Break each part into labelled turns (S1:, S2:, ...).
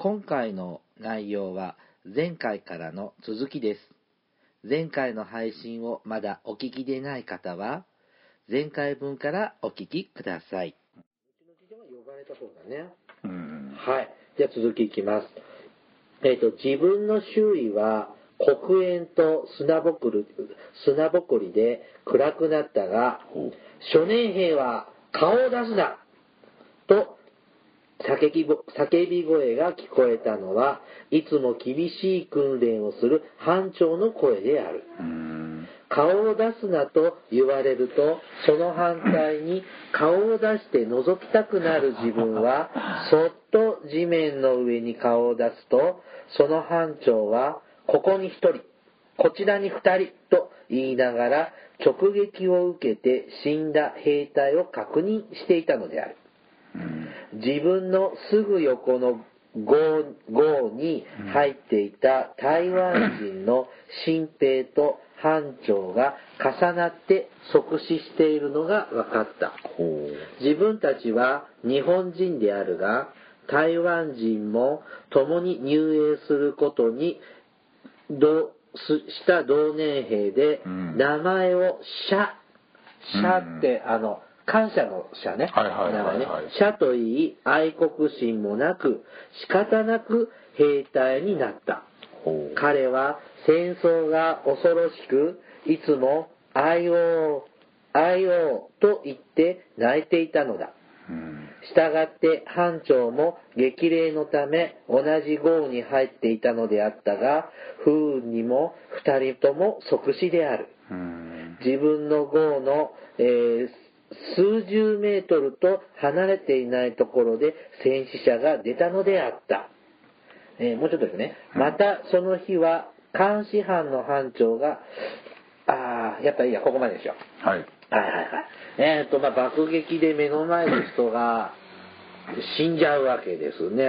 S1: 今回の内容は前回からの続きです。前回の配信をまだお聞きでない方は、前回分からお聞きください。うちの父は呼ばれたそうだね。
S2: うん。
S1: はい。じゃあ続きいきます。えっ、と、自分の周囲は黒煙と砂ぼこり砂ぼこりで暗くなったが。初年兵は顔を出すなと叫びぼ叫び声が聞こえたのは、いつも厳しい訓練をする班長の声である。
S2: うん。
S1: 顔を出すなと言われると、その反対に顔を出して覗きたくなる自分は、そっと地面の上に顔を出すと、その班長は、ここに一人、こちらに二人と言いながら、直撃を受けて死んだ兵隊を確認していたのである。
S2: うん。
S1: 自分のすぐ横の壕壕に入っていた台湾人の新兵と班長が重なって即死しているのが分かった。
S2: ほ
S1: 自分たちは日本人であるが、台湾人も共に入営することに同すした同年兵で、
S2: うん
S1: 名前を社、社って、あの、感謝の社ね。
S2: はいはいはいはい
S1: ね。社といい、愛国心もなく、仕方なく兵隊になった。彼は戦争が恐ろしく、いつも、愛を、愛をと言って泣いていたのだ。
S2: うん。
S1: したがって班長も激励のため同じ号に入っていたのであったが、不運にも二人とも即死である。
S2: うん。
S1: 自分の号の、えー数十メートルと離れていないところで戦死者が出たのであった。えーもうちょっとですね。またその日は監視班の班長が、ああ、やっぱいいや、ここまででしょ。
S2: はい。
S1: はいはいはい。えっ、と、まあ、爆撃で目の前の人が死んじゃうわけですね。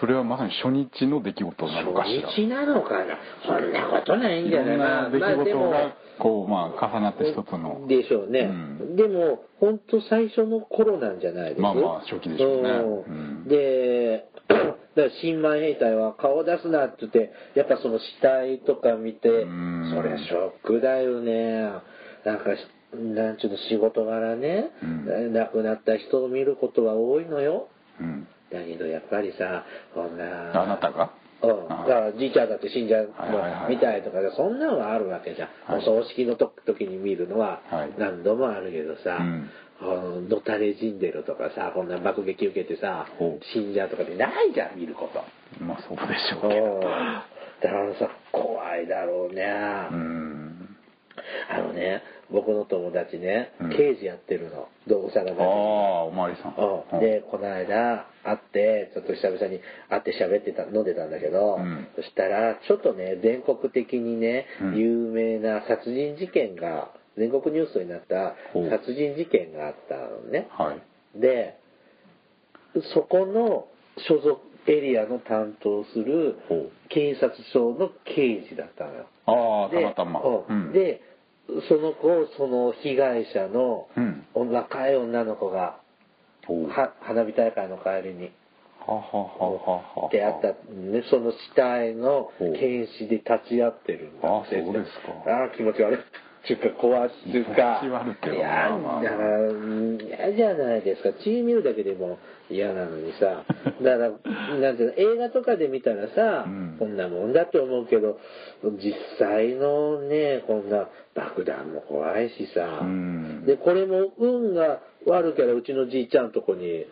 S2: それはまさに初日の出来事なのかしら。
S1: 初日なのかなそんなことないん
S2: い
S1: じゃない
S2: ろんな出来事が、こう、まあ、重なって一つの。
S1: でしょうね。
S2: うん
S1: でも、本当最初の頃なんじゃないです？
S2: まあまあ初期でしょうね
S1: ん
S2: うん
S1: で、だから新米兵隊は顔出すなって言って、やっぱその死体とか見て、
S2: うん
S1: そりゃショックだよね。なんかし、なんちゅうの仕事柄ね、
S2: うん
S1: 亡くなった人を見ることは多いのよ。
S2: うん。
S1: だけどやっぱりさ、こんな。
S2: あなたが？
S1: うん、だ
S2: あ
S1: からじいちゃんだって死んじゃうみたいとかでそんなのはあるわけじゃん、
S2: はい。
S1: お葬式のと時に見るのは
S2: はい。
S1: 何度もあるけどさ、
S2: うん。
S1: うんのたれ死んでるとかさこんな爆撃受けてさ死んじゃうとかってないじゃん見ること。
S2: まあ、そうでしょう
S1: うん。
S2: けど。
S1: だからさ怖いだろうね、
S2: うん。
S1: あのね僕の友達ね、
S2: うん。
S1: 刑事やってるの。動物探し
S2: ああ、おまわりさん。
S1: うん、でこの間会ってちょっと久々に会って喋ってた飲んでたんだけど、
S2: うん。
S1: そしたらちょっとね全国的にね、
S2: うん。
S1: 有名な殺人事件が全国ニュースになった
S2: ほう。
S1: 殺人事件があったのね。
S2: はい。
S1: でそこの所属エリアの担当する
S2: ほう。
S1: 警察署の刑事だったのよ。
S2: ああ、た
S1: で
S2: またま。
S1: うん。でその子をその被害者の
S2: うん。
S1: 若い女の子が花火大会の帰りに
S2: ははははは。
S1: であった、ね、その死体の検視で立ち会ってるんだ
S2: あ
S1: 先生
S2: そうですか。
S1: ああ気持ち悪いっていうか怖いっていうか
S2: 気持ち悪いけど
S1: いや
S2: ま
S1: だからうん嫌じゃないですか。血見るだけでも嫌なのにさ。だからなんていうの映画とかで見たらさ、
S2: うん。
S1: こんなもんだと思うけど実際のねこんな爆弾も怖いしさ、
S2: うん。
S1: でこれも運が悪ければうちのじいちゃんとこに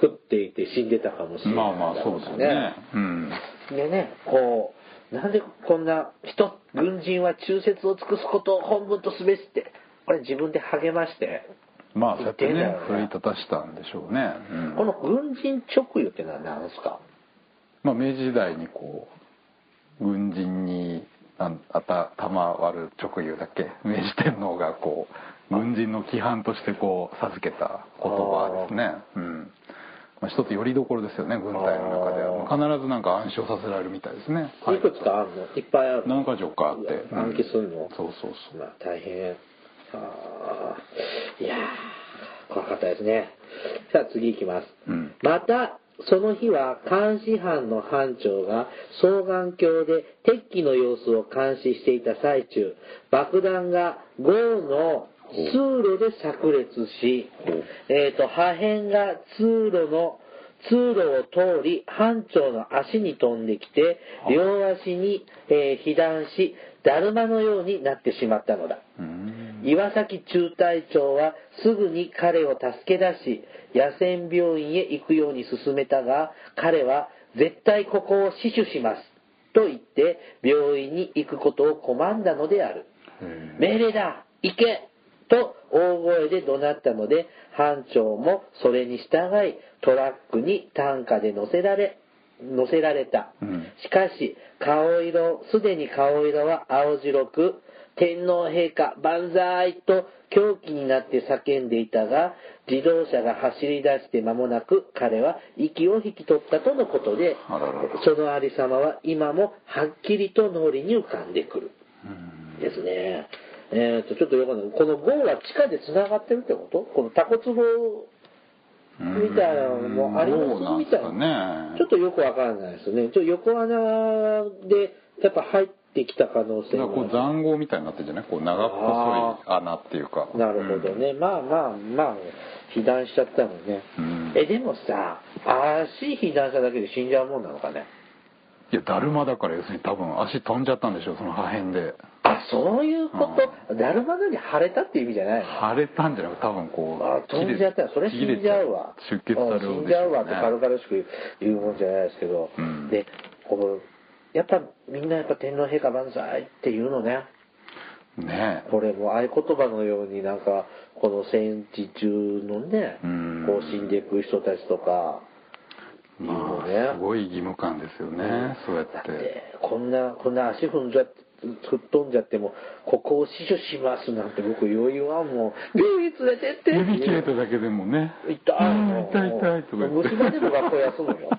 S1: 降っていて死んでたかもしれない
S2: まあまあ、そうだね。うん。
S1: でね、こう、なんでこんな人、軍人は忠説を尽くすことを本分とすべしって、これ自分で励まして、
S2: まあ、そうやってね奮い立たしたんでしょうね。うん。
S1: この軍人直輸ってのは何ですか？
S2: まあ、明治時代にこう軍人にああた賜る直輸だっけ？明治天皇がこう軍人の規範としてこう授けた言葉ですね。うんまあ、一つよりどころですよね軍隊の中で。は必ずなんか暗唱させられるみたいですね、はい。
S1: い。くつかあるの？いっぱいあるの？
S2: 何か所かあって。
S1: 暗記するの、
S2: そうそうそう。
S1: まあ大変。あー。いやー、怖かったですね。さあ次行きます。
S2: うん。
S1: また、その日は監視班の班長が双眼鏡で敵機の様子を監視していた最中、爆弾が豪の通路で炸裂し、えっ、と、破片が通路の通路を通り、班長の足に飛んできて、両足に、えー被弾し、だるまのようになってしまったのだ。
S2: うん
S1: 岩崎中隊長はすぐに彼を助け出し、野戦病院へ行くように勧めたが、彼は絶対ここを死守します。と言って、病院に行くことを拒んだのである。
S2: へ
S1: 命令だ行けと大声で怒鳴ったので、班長もそれに従い、トラックに担架で乗せられ、乗せられた。
S2: うん
S1: しかし、顔色、すでに顔色は青白く、天皇陛下万歳と狂気になって叫んでいたが、自動車が走り出して間もなく彼は息を引き取ったとのことで
S2: あららら、
S1: そのありさまは今もはっきりと脳裏に浮かんでくる。
S2: うん
S1: ですね。えー、と、ちょっとよかんない。この号は地下で繋がってるってこと？このタコツボみたいなのもありますみたいな。
S2: ね
S1: ちょっとよくわかんないですね。ちょっと横穴でやっぱ入ってきた可能性
S2: なんかこう
S1: が
S2: 塹壕みたいになってるんじゃない？こう長っぽい穴っていうか
S1: なるほどね。まあまあまあ、被弾しちゃったのね。
S2: うん
S1: え、でもさ、足被弾しただけで死んじゃうもんなのかね？
S2: いやだるまだから要するに多分足飛んじゃったんでしょその破片で
S1: あ、そういうこと。だるまのように腫れたっていう意味じゃないの？
S2: 腫れたんじゃなくて多分こう
S1: あ飛んじゃった。らそれ死んじゃうわ。
S2: 出血される。
S1: うん死んじゃうわって軽
S2: か
S1: 々しく言うもんじゃないですけど、
S2: うん。
S1: でこのやっぱみんなやっぱ天皇陛下万歳って言うのね。
S2: ね
S1: これも合言葉のようになんかこの戦地中のね
S2: うん。
S1: こう死んでいく人たちとか
S2: ま
S1: ね、
S2: あすごい義務感ですよねそうやって。
S1: だってこんなこんな足踏んじゃって吹っ飛んじゃってもここを死守しますなんて僕余裕はもう病院連れてって
S2: 指切れただけでもね。
S1: 痛い。
S2: 痛い痛いとか言って。
S1: 虫歯でも学校休むよ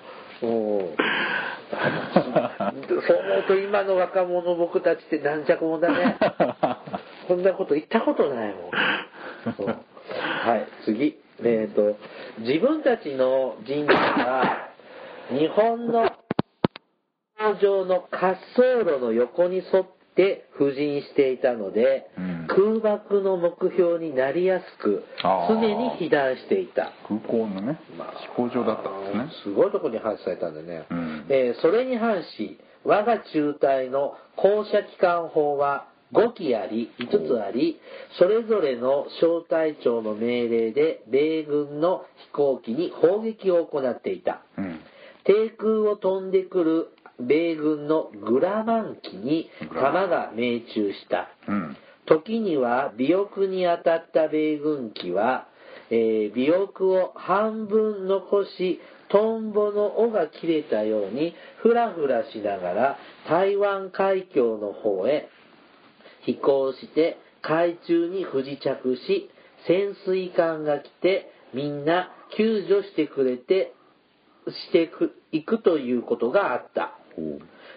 S1: うん。そう思うと今の若者僕たちって軟弱者だね。こんなこと言ったことないもん。はい次。えっ、と自分たちの人類が日本の 上の滑走路の横に沿って浮陣していたので、
S2: うん。
S1: 空爆の目標になりやすく常に被弾していた。
S2: 空港のね飛行場だったんですね。
S1: すごいとこに配置されたんでね、
S2: うん。
S1: えーそれに反し我が中隊の降射機関砲は5機あり5つありそれぞれの小隊長の命令で米軍の飛行機に砲撃を行っていた。
S2: うん。
S1: 低空を飛んでくる米軍のグラマン機に弾が命中した。
S2: うん。
S1: 時には尾翼に当たった米軍機は、えー尾翼を半分残しトンボの尾が切れたようにふらふらしながら台湾海峡の方へ飛行して海中に不時着し潜水艦が来てみんな救助してくれてしてくいくということがあった。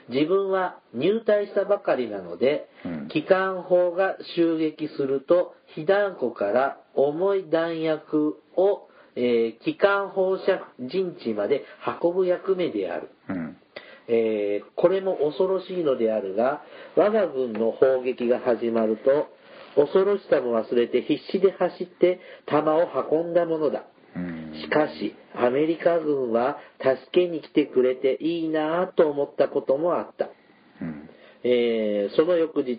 S1: 自分は入隊したばかりなので、
S2: うん。
S1: 機関砲が襲撃すると被弾庫から重い弾薬を、えー機関砲射陣地まで運ぶ役目である、
S2: うん。
S1: えーこれも恐ろしいのであるが我が軍の砲撃が始まると恐ろしさも忘れて必死で走って弾を運んだものだ。
S2: うん
S1: しかし、アメリカ軍は助けに来てくれていいなぁと思ったこともあった。
S2: うん
S1: えーその翌日、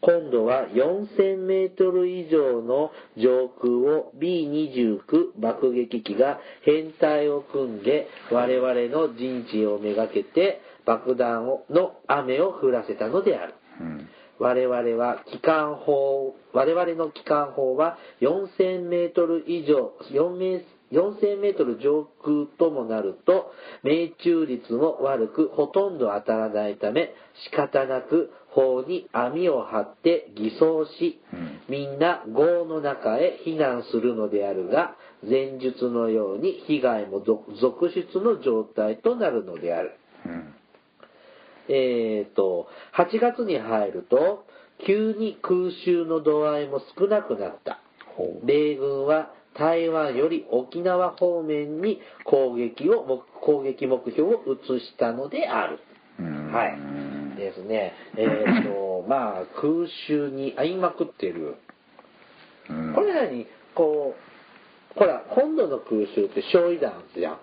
S1: 今度は4000メートル以上の上空を B29 爆撃機が編隊を組んで我々の陣地をめがけて爆弾をの雨を降らせたのである。
S2: うん
S1: 我々は機関砲、我々の機関砲は4000メートル以上、4メ4000メートル上空ともなると、命中率も悪く、ほとんど当たらないため、仕方なく砲に網を張って偽装し、
S2: うん
S1: みんな壕の中へ避難するのであるが、前述のように被害も続続出の状態となるのである。
S2: うん
S1: えー、と、8月に入ると、急に空襲の度合いも少なくなった。米軍は台湾より沖縄方面に攻撃を目攻撃目標を移したのである。
S2: うん
S1: はい。ですね。えっ、と、まあ、空襲に遭いまくってる。
S2: うん
S1: これ何？こう、ほら、今度の空襲って焼夷弾じゃん。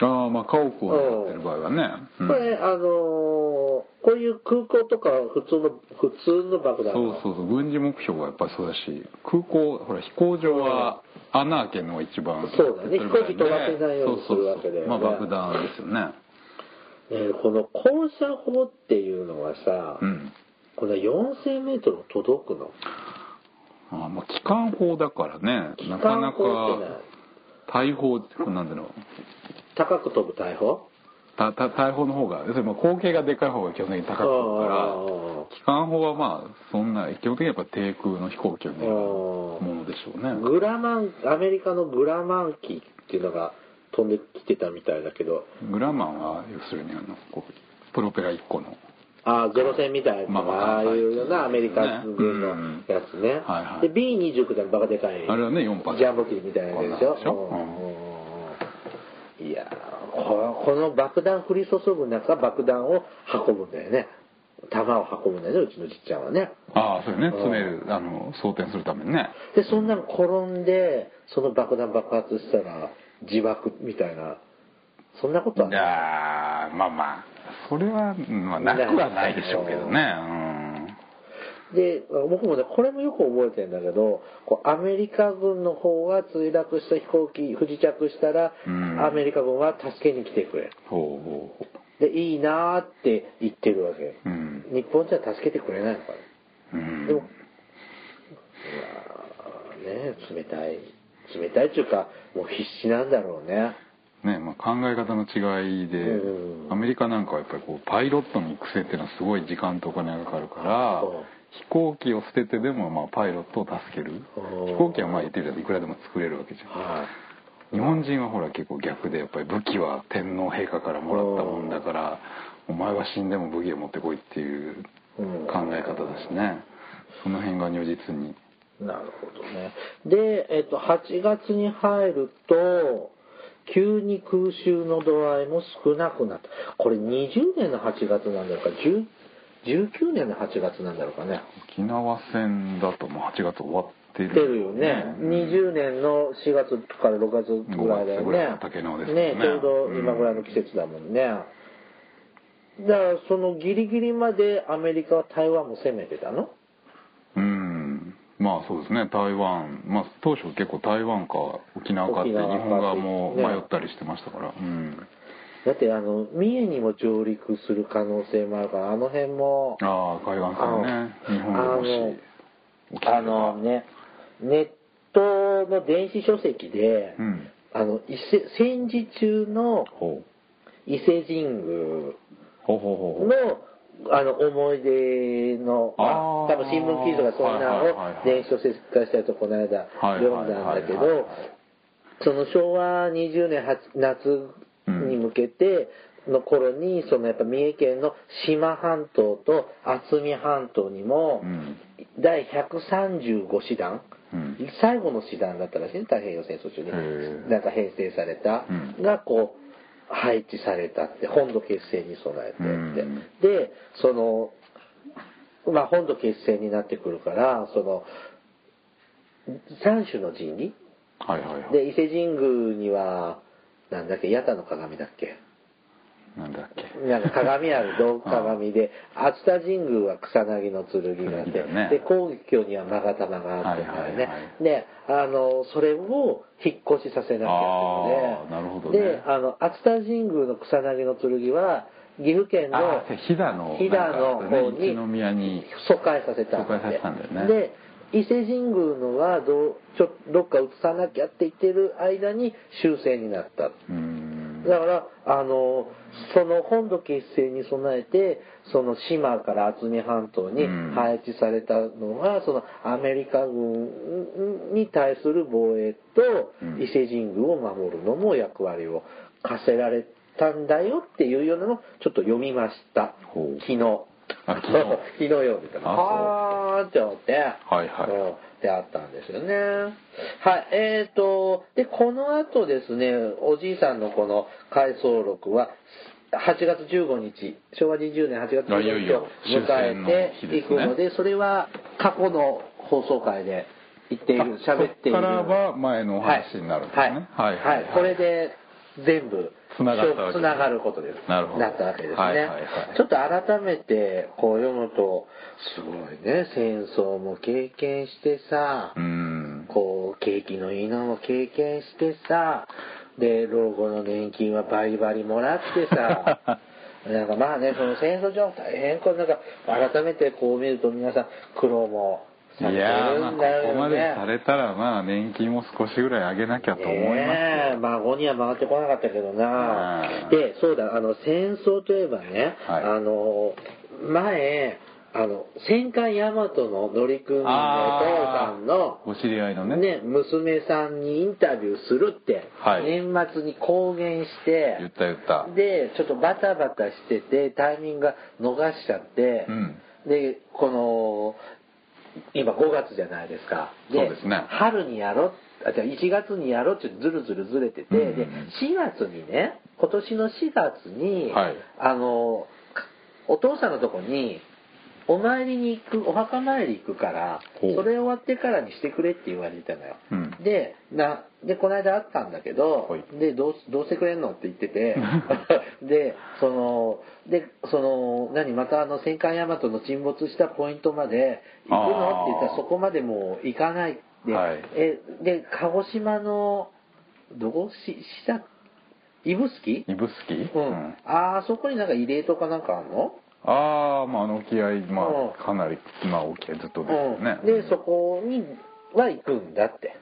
S2: ああまあ家屋を狙ってる場合はね、うん。
S1: これ、あのーこういう空港とか普通の、普通の爆弾
S2: そう
S1: は
S2: そうそう軍事目標はやっぱりそうだし空港ほら飛行場は穴開けるのが一番
S1: そうだね。飛行機飛ばせないようにするわけだよね。
S2: まあ爆弾ですよね。
S1: ねこの高射砲っていうのはさ、
S2: うん。
S1: これ4000メートル届くの？
S2: ああまあ機関砲だからね。
S1: 機
S2: なかな
S1: 関砲って
S2: なんだろう
S1: 高く飛ぶ大砲？
S2: たた大砲の方が要するにまあ口径がでかい方が基本的に高く飛ぶから機関砲はまあそんな基本的にやっぱ低空の飛行機を狙うものでしょうね。
S1: グラマンアメリカのグラマン機っていうのが飛んできてたみたいだけど。
S2: グラマンは要するにあのこうプロペラ1個の。
S1: ああゼロ戦みたいな、
S2: まあまあ
S1: ああいうようなアメリカ軍の
S2: うん。
S1: やつね、
S2: はいはい。
S1: で B29 ってバカでかい
S2: あれはね4発
S1: ジャンボ機みたいなやつでしょ
S2: こんなんでしょ
S1: うんいやーここの爆弾降り注ぐ中爆弾を運ぶんだよね。弾を運ぶんだよねうちのじっちゃんはね。
S2: ああそうよね。
S1: うん。
S2: 詰めるあの装填するためにね。
S1: でそんなの転んでその爆弾爆発したら自爆みたいな。そんなことはいない。
S2: やーまあまあ。それは、まあ、なくはないでしょうけどね
S1: で僕もねこれもよく覚えてるんだけどこうアメリカ軍の方は墜落した飛行機不時着したら、
S2: うん。
S1: アメリカ軍は助けに来てくれ。る
S2: うんほうほう。ほ
S1: でいいなーって言ってるわけ、
S2: ううん。
S1: 日本じゃ助けてくれないのかな。
S2: うん。
S1: でも、いやーね冷たい。冷たいっていうかもう必死なんだろうね
S2: ねまあ、考え方の違いで、
S1: うん。
S2: アメリカなんかはやっぱりこうパイロットの育成っていうのはすごい時間とお金がかかるから飛行機を捨ててでもまあパイロットを助ける。
S1: うん。
S2: 飛行機はまあ言ってみたらいくらでも作れるわけじゃん。
S1: はい。
S2: 日本人はほら結構逆でやっぱり武器は天皇陛下からもらったもんだからお前は死んでも武器を持ってこいっていう考え方だしね。その辺が如実に。
S1: なるほどね。で、えっと、8月に入ると、急に空襲の度合いも少なくなった。これ20年の8月なんだろうか、10 19年の8月なんだろうかね。
S2: 沖縄戦だともう8月終わってる
S1: 出るよね。20年の4月から6月ぐらいだよ
S2: 5月ぐらい
S1: ね
S2: の。竹縄ですね
S1: ね、ちょうど今ぐらいの季節だもんね。だから、そのギリギリまでアメリカは台湾も攻めてたの？
S2: うんまあそうですね台湾まあ当初結構台湾か沖縄かって日本側も
S1: ね。
S2: 迷ったりしてましたからうん。
S1: だってあの三重にも上陸する可能性もあるからあの辺も
S2: ああ海岸線ね
S1: あの
S2: 日本でもし
S1: あのねネットの電子書籍で、
S2: うん。
S1: あの伊勢戦時中の伊勢神宮
S2: ほうほうほうほう。
S1: のあの思い出の、まあ、多分新聞記事とかそんなのを電子書籍化したやつをこの間
S2: はい
S1: 読んだんだけどその昭和20年夏夏に向けての頃にそのやっぱ三重県の志摩半島と渥美半島にも
S2: うん。
S1: 第135師団
S2: うん。
S1: 最後の師団だったらしいね太平洋戦争中に。なんか編成された、
S2: うん。
S1: がこう配置されたって本土結成に備えてって、
S2: うん。
S1: でそのまあ本土結成になってくるからその三種の神器？
S2: はいはいはい。
S1: で伊勢神宮にはなんだっけ八田の鏡だっけ？
S2: なんだっけ？
S1: なんか鏡ある銅鏡で、熱田神宮は草薙の剣があって、
S2: ね。
S1: で、皇居には勾玉があってね。
S2: はいはいはい。
S1: で、あの、それを引っ越しさせなきゃ
S2: あー
S1: いけないの
S2: なるほどね。
S1: で、あの、熱田神宮の草薙の剣は、岐阜県の
S2: 飛騨の
S1: 飛騨の方に
S2: 一宮に
S1: 疎開させた
S2: 疎開させたんだよね。
S1: で、伊勢神宮のはどうちょどっか移さなきゃって言ってる間に終戦になった。
S2: うん。
S1: だから、あの、その本土結成に備えて、その島から渥美半島に
S2: うん
S1: 配置されたのが、そのアメリカ軍に対する防衛と
S2: うん
S1: 伊勢神宮を守るのも役割を課せられたんだよっていうようなのをちょっと読みました。昨日。
S2: あ昨日
S1: 昨日読んでたの。
S2: あそう
S1: はーって思って。
S2: はいはい
S1: うんであったんですよね。はい。えっ、と、で、この後ですね、おじいさんのこの回想録は、8月15日、昭和20年8月15日を迎えていくので、それは過去の放送回で言っている、喋っている。
S2: からは前のお話になるんですね
S1: はい。
S2: はいはい
S1: はいこれで全部、つながることです。
S2: なるほど。
S1: なったわけですね。
S2: はいはいはい。
S1: ちょっと改めてこう読むと、すごいね、戦争も経験してさ、
S2: うん。
S1: こう、景気のいいのも経験してさ、で、老後の年金はバリバリもらってさ、なんかまあね、その戦争上大変。こうなんか改めてこう見ると皆さん苦労も
S2: いやーまあこ。こまでされたらまあ年金も少しぐらい上げなきゃと思います
S1: ねえ孫には回ってこなかったけどな。
S2: うん
S1: でそうだあの戦争といえばね、
S2: はい。
S1: あの前あの戦艦大和の乗組員のお父さんの
S2: お知り合いのね。
S1: ね、娘さんにインタビューするって、
S2: はい。
S1: 年末に公言して
S2: 言った言った。
S1: でちょっとバタバタしててタイミングが逃しちゃって、
S2: うん。
S1: でこの今5月じゃないですか。
S2: そうですね。
S1: 春にやろうあじゃあ1月にやろうってずるずるずれてて、
S2: うんうんうん。
S1: で4月にね今年の4月に、
S2: はい。
S1: あのかお父さんのとこにお参りに行くお墓参り行くからそれ終わってからにしてくれって言われたのよ、
S2: うん。
S1: でなでこの間会ったんだけど、
S2: はい。
S1: でどうどうしてくれんのって言ってて でそのでその何またあの戦艦大和の沈没したポイントまで行くのって言ったらそこまでもう行かないで,、
S2: はい。
S1: えで鹿児島のどこ？し下指宿？
S2: 指宿？
S1: うん、あーそこになんか慰霊とかなんかあんの？
S2: ああまああの沖合ま
S1: うん。
S2: あかなりまあ沖合ずっとですよね。
S1: うん、でそこには行くんだって、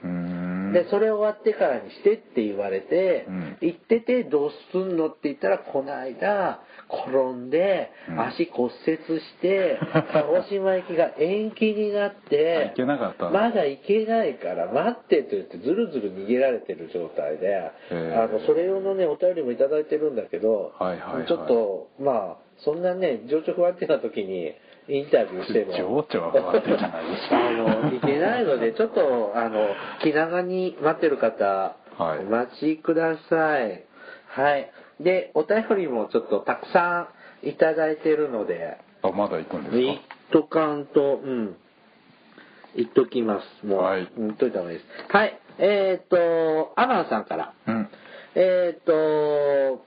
S1: でそれ終わってからにしてって言われて、
S2: うん。
S1: 行っててどうすんのって言ったらこの間転んで
S2: うん。
S1: 足骨折して、鹿児島行きが延期になってまだ行けないから待ってって言ってずるずる逃げられてる状態で
S2: ー。
S1: あのそれ用のねお便りもいただいてるんだけど、
S2: はいはいはい。
S1: ちょっとまあそんなね情緒不安定な時にインタビューしても。
S2: 情緒は不安定じゃないですか
S1: あのいけないのでちょっとあの気長に待ってる方、
S2: はい。
S1: お待ちください。はい。でお便りもちょっとたくさんいただいてるので。
S2: あまだ行くんです
S1: 言っとかんとうん。言っときます。もう、
S2: はい。
S1: 言っといた方がいいです。はい。えっ、とアマンさんから。
S2: かうん。
S1: えっ、と、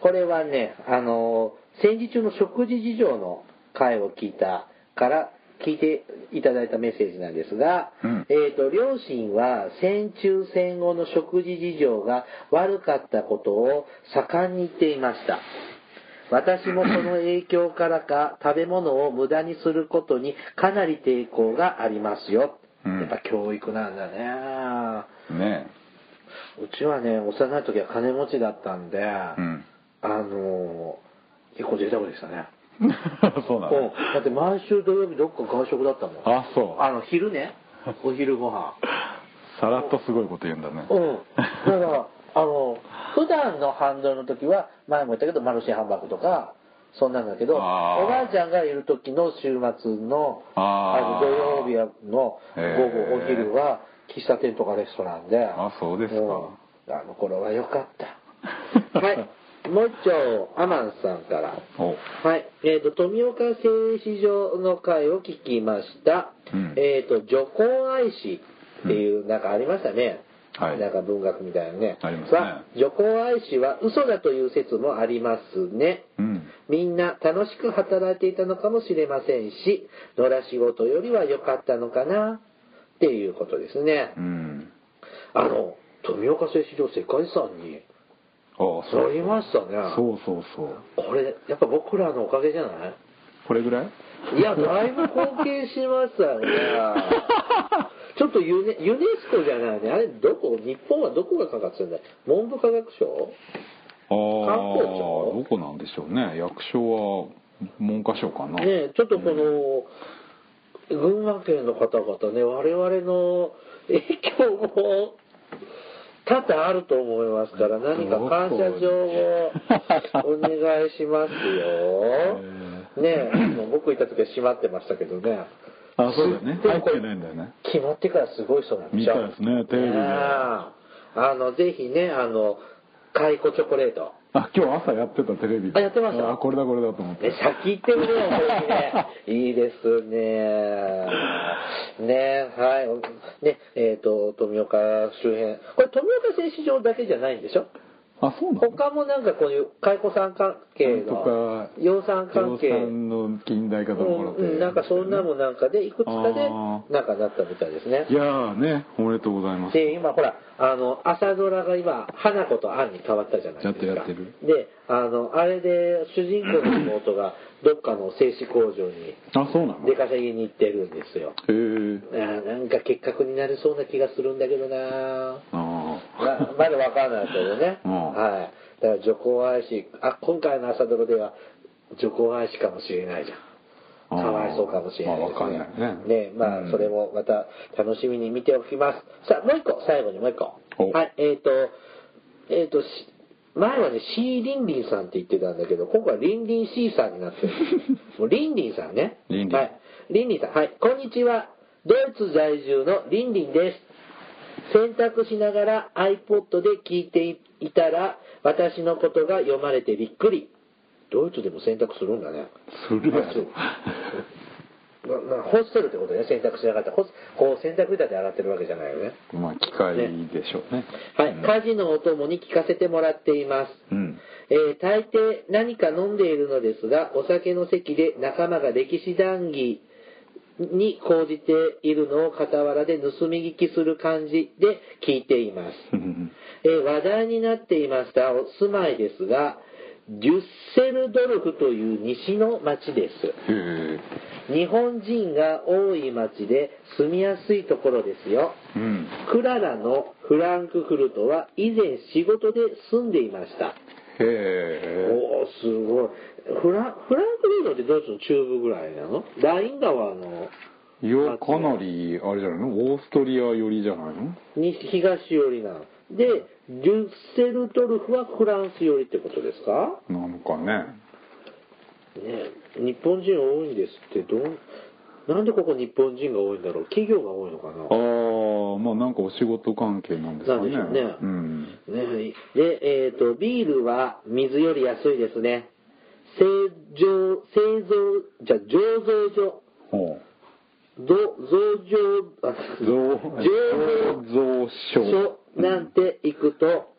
S1: これはね、あの、戦時中の食事事情の回を聞いたから、聞いていただいたメッセージなんですが、
S2: うん
S1: えっ、と、両親は戦中戦後の食事事情が悪かったことを盛んに言っていました。私もその影響からか食べ物を無駄にすることにかなり抵抗がありますよ。
S2: うん
S1: やっぱ教育なんだね。
S2: ね
S1: うちはね、幼い時は金持ちだったんで、
S2: うん
S1: のー、結構贅沢でしたね。
S2: そうな
S1: うん
S2: の。
S1: だって毎週土曜日どっか外食だったもん。
S2: あそう
S1: あの、昼ね、お昼ご飯。
S2: さらっとすごいこと言うんだね
S1: うん。だから、あの、普段のハンドルの時は、前も言ったけど、マルシェハンバーグとか、そんなんだけど、おばあちゃんがいる時の週末の、
S2: あ
S1: の土曜日の午後、お昼は、喫茶店とかレストランで。
S2: あそうですか
S1: うんあの頃は良かった。はい。もう一丁、アマンさんから。
S2: お
S1: はい。えっ、と、富岡製糸場の会を聞きました。
S2: うん
S1: えっ、と、女工愛詩っていう、なんかありましたね。
S2: はい
S1: なんか文学みたいなね。
S2: ありますね
S1: は女工愛詩は嘘だという説もありますね。
S2: うん
S1: みんな楽しく働いていたのかもしれませんし、野良仕事よりは良かったのかなっていうことですね。
S2: うん
S1: あの、富岡製糸場世界遺産に
S2: ああ
S1: なりましたね。
S2: そう。そうそう
S1: これ、やっぱ僕らのおかげじゃない？
S2: これぐらい？
S1: いや、だいぶ貢献しましたよね。ちょっとユネユネスコじゃないね。あれ、どこ？日本はどこがかかってるんだ？文部科学省
S2: ああどこなんでしょうね。役所は文科省かな。
S1: ねちょっとこの、群馬県の方々ね、我々の影響も多々あると思いますから、何か感謝状をお願いしますよ。ねえ、もう僕行った時は閉まってましたけどね。
S2: あそうだよね。入ってないんだよね。
S1: 決まってからすごい人なんでしょ
S2: 見たいですねテレビで。
S1: あのぜひねあのカイコチョコレート
S2: あ今日朝やってたテレビで
S1: あやってました
S2: あこれだこれだと思って
S1: ね、先行ってみるね。いいですね。ね、はい。ね、えっ、と、富岡周辺。これ、富岡製糸場だけじゃないんでしょ？
S2: あそうなの
S1: 他もなんかこういう蚕さん関係
S2: と
S1: の
S2: か
S1: 養蚕関係。
S2: の近代化とこ
S1: うんうん、なんかそんなもんなんかでいくつかでなんかなったみたいですね。
S2: いやーねおめでとうございます。
S1: で今ほらあの朝ドラが今花子と杏に変わったじゃないですか。
S2: やってるやって
S1: であのあれで主人公の妹がどっかの製紙工場に
S2: あそうなの？
S1: 出稼ぎに行ってるんですよ。
S2: へえ
S1: あーなんか結核になりそうな気がするんだけどな
S2: あ
S1: ままだわかんないけどね、
S2: うん
S1: はいだから女皇愛子あ今回の朝ドラでは女皇愛子かもしれないじゃんかわいそうかもしれないですね。
S2: まあわかんないね
S1: ねまあ、
S2: うん
S1: それもまた楽しみに見ておきます。さあ、もう一個、最後にもう一個。
S2: お
S1: はい、えっ、と、えっ、と、し前はね、シー・リンリンさんって言ってたんだけど、今回はリンリン C さんになってる。もうリンリンさんね。
S2: リンリン
S1: はい。リンリンさん。はい。こんにちは。ドイツ在住のリンリンです。洗濯しながら iPod で聞いていたら、私のことが読まれてびっくり。ドイツでも洗濯するんだね。
S2: するや
S1: あそう。なな干してるってことね洗濯しなかったこう洗濯板で洗ってるわけじゃないよね。
S2: ろまあ機械でしょうね。
S1: はい、
S2: うん
S1: 家事のお供に聞かせてもらっています、
S2: うん。
S1: えー大抵何か飲んでいるのですがお酒の席で仲間が歴史談義に講じているのを傍らで盗み聞きする感じで聞いています。えー話題になっていましたお住まいですがデュッセルドルフという西の町です。日本人が多い町で住みやすいところですよ。
S2: うん。
S1: クララのフランクフルトは以前仕事で住んでいました。
S2: へえ。
S1: おおすごいフラフランクフルトってドイツの中部ぐらいなの？ライン川の。
S2: いやかなりあれじゃないの？オーストリア寄りじゃないの？
S1: 西東寄りなの。でデュッセルドルフはフランス寄りってことですか？
S2: なのかね。
S1: ね日本人多いんですってどうなんでここ日本人が多いんだろう？企業が多いのかな？
S2: ああまあなんかお仕事関係なんですかね。
S1: なんでしょうね。
S2: うん。
S1: ねで、えっ、と、ビールは水より安いですね。製造、製造、じゃあ醸造所、
S2: ほ
S1: ど増上、あ
S2: う造
S1: 醸
S2: 造。
S1: 造
S2: 所
S1: 所なんて行くと、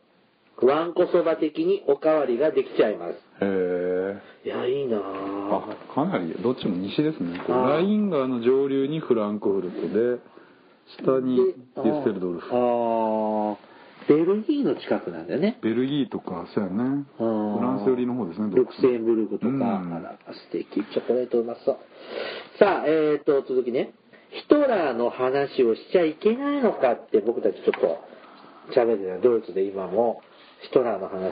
S1: わんこそば的におかわりができちゃいます。
S2: へえ
S1: いや、いいなぁ
S2: あかなりどっちも西ですね。ライン川の上流にフランクフルトで下にデュッセルドルフ。
S1: あーベルギーの近くなんだよね。
S2: ベルギーとかそうやね。フ
S1: フ
S2: ランス寄りの方ですね
S1: ルクセンブルクとか、
S2: うん。
S1: あら素敵。チョコレートうまそう。さあえー、と続きね。ヒトラーの話をしちゃいけないのかって僕たちちょっと喋ってたドイツで今も。ヒトラーの話で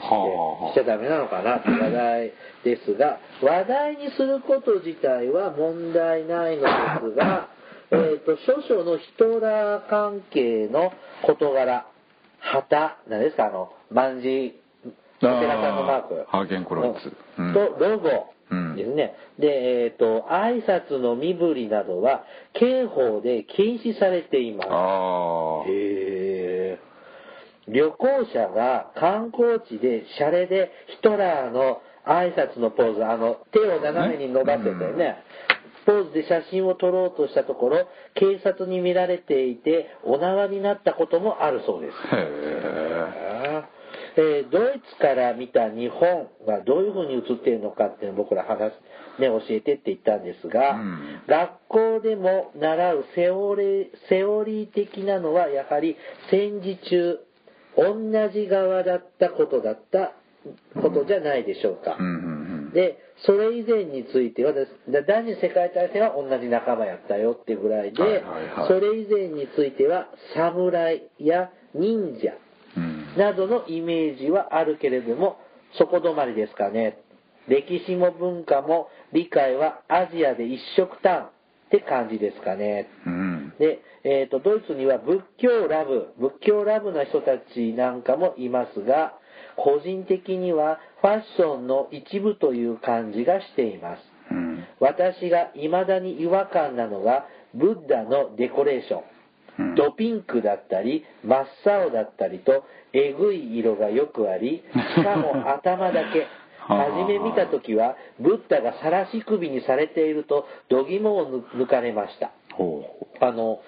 S1: しちゃダメなのかなって話題ですが話題にすること自体は問題ないのですがえーと少々のヒトラー関係の事柄旗何ですか？あの万字お寺さんのマーク。
S2: ハーゲンクロイツ。うん。
S1: とロゴ
S2: うん
S1: ですね、でえっ、と挨拶の身振りなどは刑法で禁止されています。へえ旅行者が観光地でシャレでヒトラーの挨拶のポーズあの手を斜めに伸ばせてね、ポーズで写真を撮ろうとしたところ警察に見られていてお縄になったこともあるそうです。
S2: へえ
S1: えードイツから見た日本がどういうふうに映っているのかっていうのを僕ら話す、ね、教えてって言ったんですが、
S2: うん。
S1: 学校でも習うセオリセオリー的なのはやはり戦時中同じ側だったことだったことじゃないでしょうか。
S2: うんうん
S1: でそれ以前についてはです。だ第二次世界大戦は同じ仲間やったよっていうぐらいで、
S2: はいはいはい。
S1: それ以前については侍や忍者などのイメージはあるけれどもそこ止まりですかね。歴史も文化も理解はアジアで一色単って感じですかね。
S2: うん。
S1: で、えーとドイツには仏教ラブ仏教ラブな人たちなんかもいますが個人的にはファッションの一部という感じがしています。
S2: うん。
S1: 私が未だに違和感なのが、ブッダのデコレーション。
S2: うん。
S1: ドピンクだったり、真っ青だったりと、えぐい色がよくあり、しかも頭だけ。
S2: はあ。
S1: 初め見た時は、ブッダが晒し首にされていると、度肝を抜かれました。あの、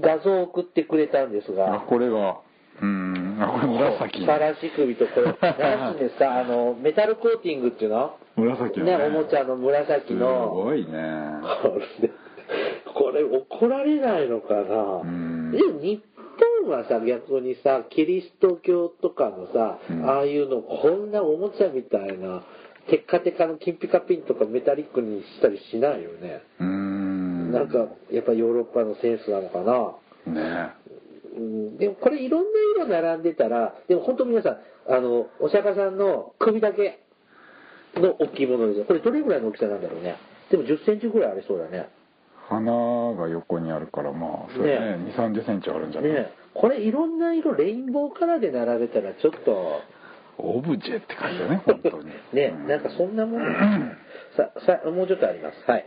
S1: 画像を送ってくれたんです
S2: あ
S1: が、
S2: これがうんあこれ紫
S1: 晒し首とこれ、なんつうんですか、あの、メタルコーティングっていうの？
S2: 紫の
S1: ね、おもちゃの紫
S2: す
S1: の。
S2: ごいね。
S1: これ、怒られないのかな？
S2: うん。
S1: でも日本はさ、逆にさ、キリスト教とかのさ、
S2: うん。
S1: ああいうの、こんなおもちゃみたいな、テッカテカのキンピカピンとかメタリックにしたりしないよね。
S2: うん。
S1: なんか、やっぱヨーロッパのセンスなのかな？
S2: ね
S1: うん、でもこれいろんな色並んでたら、でも本当皆さん、あの、お釈迦さんの首だけの大きいものですよ。これどれぐらいの大きさなんだろうね。でも10センチぐらいありそうだね。
S2: 花が横にあるからまあそれね
S1: ね
S2: 2 3 0センチあるんじゃない、
S1: ねこれいろんな色、レインボーカラーで並べたらちょっと、
S2: オブジェって感じだね本当に
S1: ね、なんかそんなもん。さ、さ、もうちょっとあります。はい。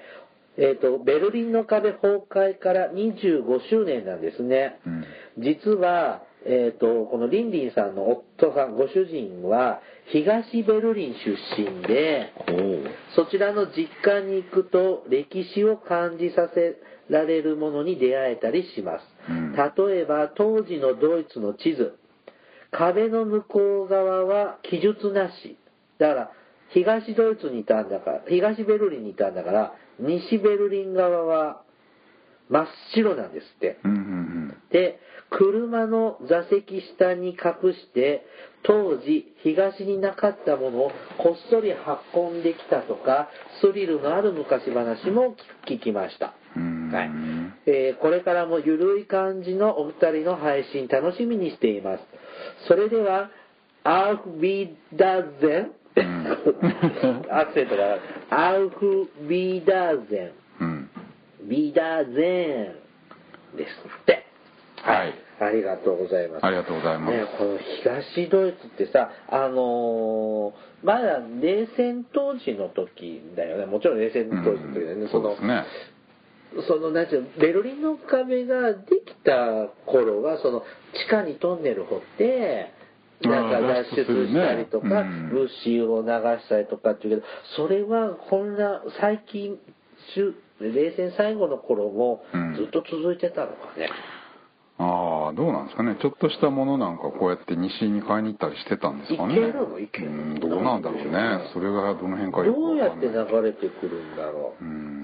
S1: えっ、と、ベルリンの壁崩壊から25周年なんですね。
S2: うん
S1: 実は、えっ、と、このリンリンさんの夫さん、ご主人は、東ベルリン出身で、そちらの実家に行くと歴史を感じさせられるものに出会えたりします。
S2: うん
S1: 例えば当時のドイツの地図。壁の向こう側は記述なし。だから東ドイツにいたんだから、東ベルリンにいたんだから、西ベルリン側は真っ白なんですって。
S2: うんうん
S1: で、車の座席下に隠して、当時東になかったものをこっそり運んできたとか、スリルのある昔話も聞きました。
S2: うん
S1: はいえーこれからもゆるい感じのお二人の配信楽しみにしています。それでは、アウフビダーゼン、アクセントがアウフビダーゼ
S2: うん
S1: ン、ビダーゼンですって。
S2: はい
S1: ありがとうございます。
S2: ありがとうございます
S1: ね、この東ドイツってさ、あのーまだ冷戦当時の時だよね。もちろん冷戦当時の時だよね。
S2: うん
S1: その
S2: そうですね
S1: そのなんていうのベルリンの壁ができた頃はその地下にトンネル掘ってなんか脱出したりとか、物資を流したりとかっていうけどそれはこんな最近中冷戦最後の頃も
S2: うん。
S1: ずっと続いてたのかね、
S2: ああどうなんですかね。ちょっとしたものなんかこうやって西に買いに行ったりしてたんですかね。
S1: いけるの？いけるの？
S2: うんどうなんだろうね。それがどの辺か
S1: どうやって流れてくるんだろ
S2: う。
S1: うん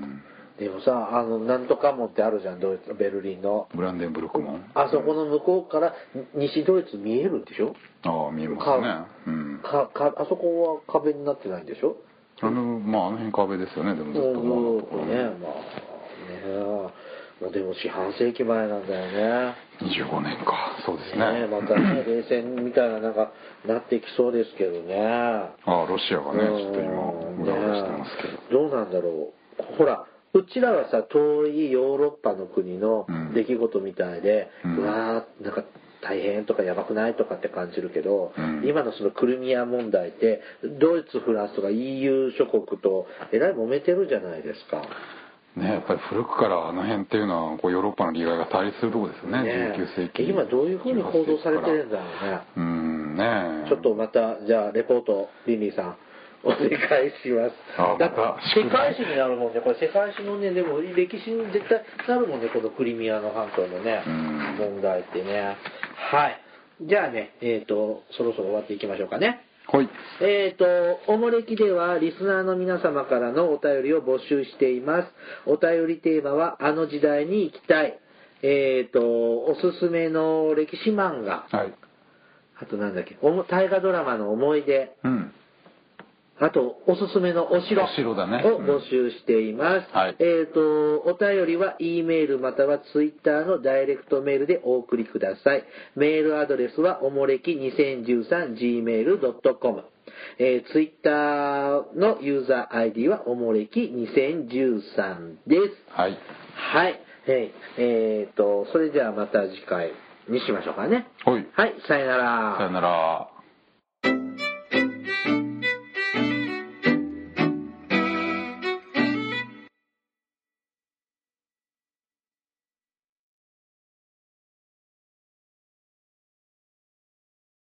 S1: でもさあのなんとか門ってあるじゃんドイツベルリンの。
S2: ブランデンブルク門。
S1: あそこの向こうから西ドイツ見えるんでしょ？
S2: ああ見えますね。うん。
S1: かかあそこは壁になってないんでしょ？
S2: あのまああの辺壁ですよねでもずっと
S1: ず
S2: も
S1: っとね。まあねもうでも四半世紀前なんだよね。
S2: 25年か。そうですね。
S1: ねまたね冷戦みたいななんかなってきそうですけどね。
S2: ああロシアがねちょっと今
S1: う
S2: らうらしてますけど。
S1: ねどうなんだろう。ほらうちらはさ遠いヨーロッパの国の
S2: うん。
S1: 出来事みたいで、
S2: う
S1: うんわーなんか大変とかやばくないとかって感じるけど、
S2: うん。
S1: 今のそのクリミア問題ってドイツフランスとか EU 諸国とえらい揉めてるじゃないですか。
S2: ねやっぱり古くからあの辺っていうのはこうヨーロッパの利害が対立するところですよね
S1: ね
S2: 19世紀。
S1: 今どういうふうに報道されてるんだろうね。
S2: うんね
S1: ちょっとまた、じゃあ、レポート、リンリーさん、お願いします。
S2: あ
S1: だって世界史になるもんね、これ世界史のね、でも歴史に絶対なるもんね、このクリミアの半島のね
S2: うん、
S1: 問題ってね。はい。じゃあね、えっ、と、そろそろ終わっていきましょうかね。
S2: はい
S1: えっ、と、おもれきではリスナーの皆様からのお便りを募集しています。お便りテーマは、あの時代に行きたい。えっ、と、おすすめの歴史漫画。
S2: はい
S1: あとなんだっけ、大河ドラマの思い出。
S2: うん
S1: あと、おすすめのお城。を募集しています。
S2: はい
S1: えっ、と、お便りは E メールまたは Twitter のダイレクトメールでお送りください。メールアドレスはおもれき 2013gmail.com。えー、Twitter のユーザー ID はおもれき2013です。
S2: はい
S1: はい。えーえーと、それではまた次回にしましょうかね。
S2: はい
S1: はい、さよなら。
S2: さよなら